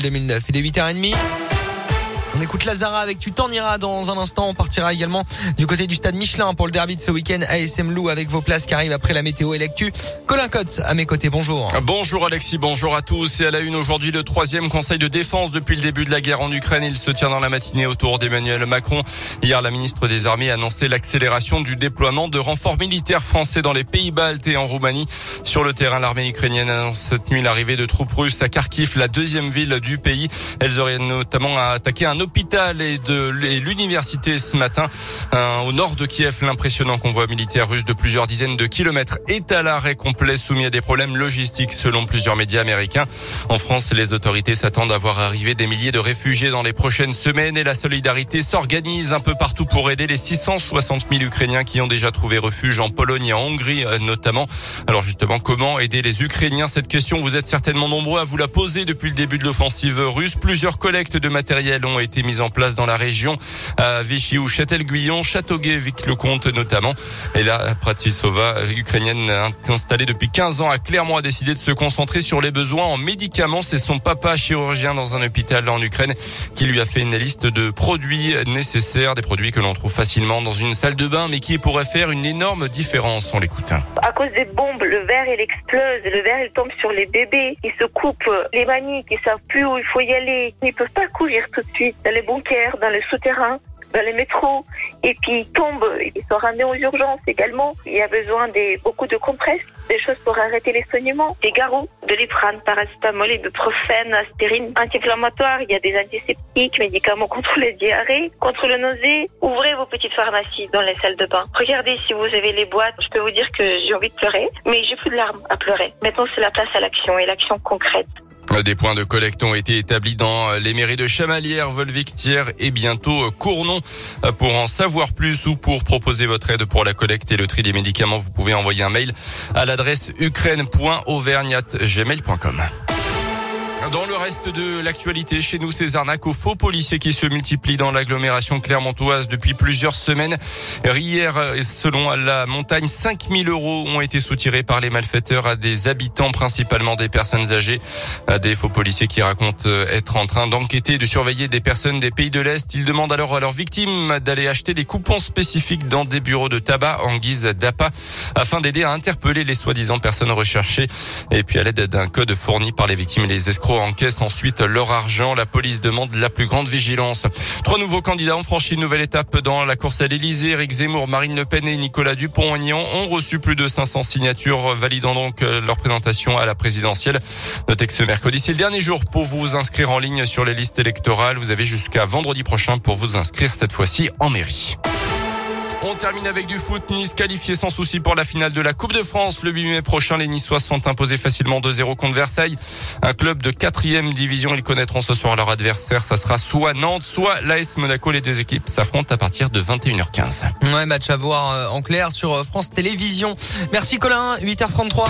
mondial 2009. Il est 8h30. On écoute Lazara avec Tu t'en iras dans un instant. On partira également du côté du stade Michelin pour le derby de ce week-end ASM Lou avec vos places qui arrivent après la météo et l'actu. Colin Cotte à mes côtés. Bonjour. Bonjour Alexis, bonjour à tous. Et à la une aujourd'hui, le troisième conseil de défense depuis le début de la guerre en Ukraine. Il se tient dans la matinée autour d'Emmanuel Macron. Hier, la ministre des Armées a annoncé l'accélération du déploiement de renforts militaires français dans les pays baltes et en Roumanie. Sur le terrain, l'armée ukrainienne annonce cette nuit l'arrivée de troupes russes à Kharkiv, la deuxième ville du pays. Elles auraient notamment attaqué un hôpital et de l'université ce matin au nord de Kiev. L'impressionnant convoi militaire russe de plusieurs dizaines de kilomètres est à l'arrêt complet soumis à des problèmes logistiques selon plusieurs médias américains. En France, les autorités s'attendent à voir arriver des milliers de réfugiés dans les prochaines semaines et la solidarité s'organise un peu partout pour aider les 660 000 Ukrainiens qui ont déjà trouvé refuge en Pologne et en Hongrie euh, notamment. Alors justement, comment aider les Ukrainiens? Cette question, vous êtes certainement nombreux à vous la poser depuis le début de l'offensive russe. Plusieurs collectes de matériel ont été mises en place dans la région, Vichy ou Châtel-Guyon, Châteauguay, Vic-le-Comte notamment. Et là, Pratisova, ukrainienne installée depuis 15 ans a décidé de se concentrer sur les besoins en médicaments. C'est son papa chirurgien dans un hôpital en Ukraine qui lui a fait une liste de produits nécessaires, des produits que l'on trouve facilement dans une salle de bain, mais qui pourraient faire une énorme différence. On l'écoute. Cause des bombes, le verre il explose, le verre il tombe sur les bébés, ils se coupent les maniques, ils savent plus où il faut y aller, ils peuvent pas courir tout de suite dans les bunkers, dans les souterrains dans les métros et puis ils tombent, ils sont ramenés aux urgences également. Il y a besoin de beaucoup de compresses, des choses pour arrêter les saignements, des garrots, de l'iprane, paracétamol, ibuprofène, aspirine, anti-inflammatoire, il y a des antiseptiques, médicaments contre les diarrhées, contre le nausée. Ouvrez vos petites pharmacies dans les salles de bain. Regardez si vous avez les boîtes. Je peux vous dire que j'ai envie de pleurer, mais j'ai plus de larmes à pleurer. Maintenant, c'est la place à l'action et l'action concrète. Des points de collecte ont été établis dans les mairies de Chamalières, Volvictière et bientôt Cournon. Pour en savoir plus ou pour proposer votre aide pour la collecte et le tri des médicaments, vous pouvez envoyer un mail à l'adresse ukraine.auvergnat.gmail.com. Dans le reste de l'actualité, chez nous, ces arnaques aux faux policiers qui se multiplient dans l'agglomération clermontoise depuis plusieurs semaines. Hier, selon la montagne, 5000 euros ont été soutirés par les malfaiteurs à des habitants, principalement des personnes âgées. Des faux policiers qui racontent être en train d'enquêter et de surveiller des personnes des pays de l'Est. Ils demandent alors à leurs victimes d'aller acheter des coupons spécifiques dans des bureaux de tabac en guise d'appât afin d'aider à interpeller les soi-disant personnes recherchées. Et puis à l'aide d'un code fourni par les victimes les escrocs encaissent ensuite leur argent. La police demande la plus grande vigilance. Trois nouveaux candidats ont franchi une nouvelle étape dans la course à l'Elysée. Eric Zemmour, Marine Le Pen et Nicolas Dupont-Aignan ont reçu plus de 500 signatures validant donc leur présentation à la présidentielle. Notez que ce mercredi, c'est le dernier jour pour vous inscrire en ligne sur les listes électorales. Vous avez jusqu'à vendredi prochain pour vous inscrire cette fois-ci en mairie. On termine avec du foot. Nice qualifié sans souci pour la finale de la Coupe de France. Le 8 mai prochain, les Niçois sont imposés facilement 2-0 contre Versailles. Un club de quatrième division. Ils connaîtront ce soir leur adversaire. Ça sera soit Nantes, soit l'AS Monaco. Les deux équipes s'affrontent à partir de 21h15. Ouais, match à voir en clair sur France Télévisions. Merci Colin, 8h33.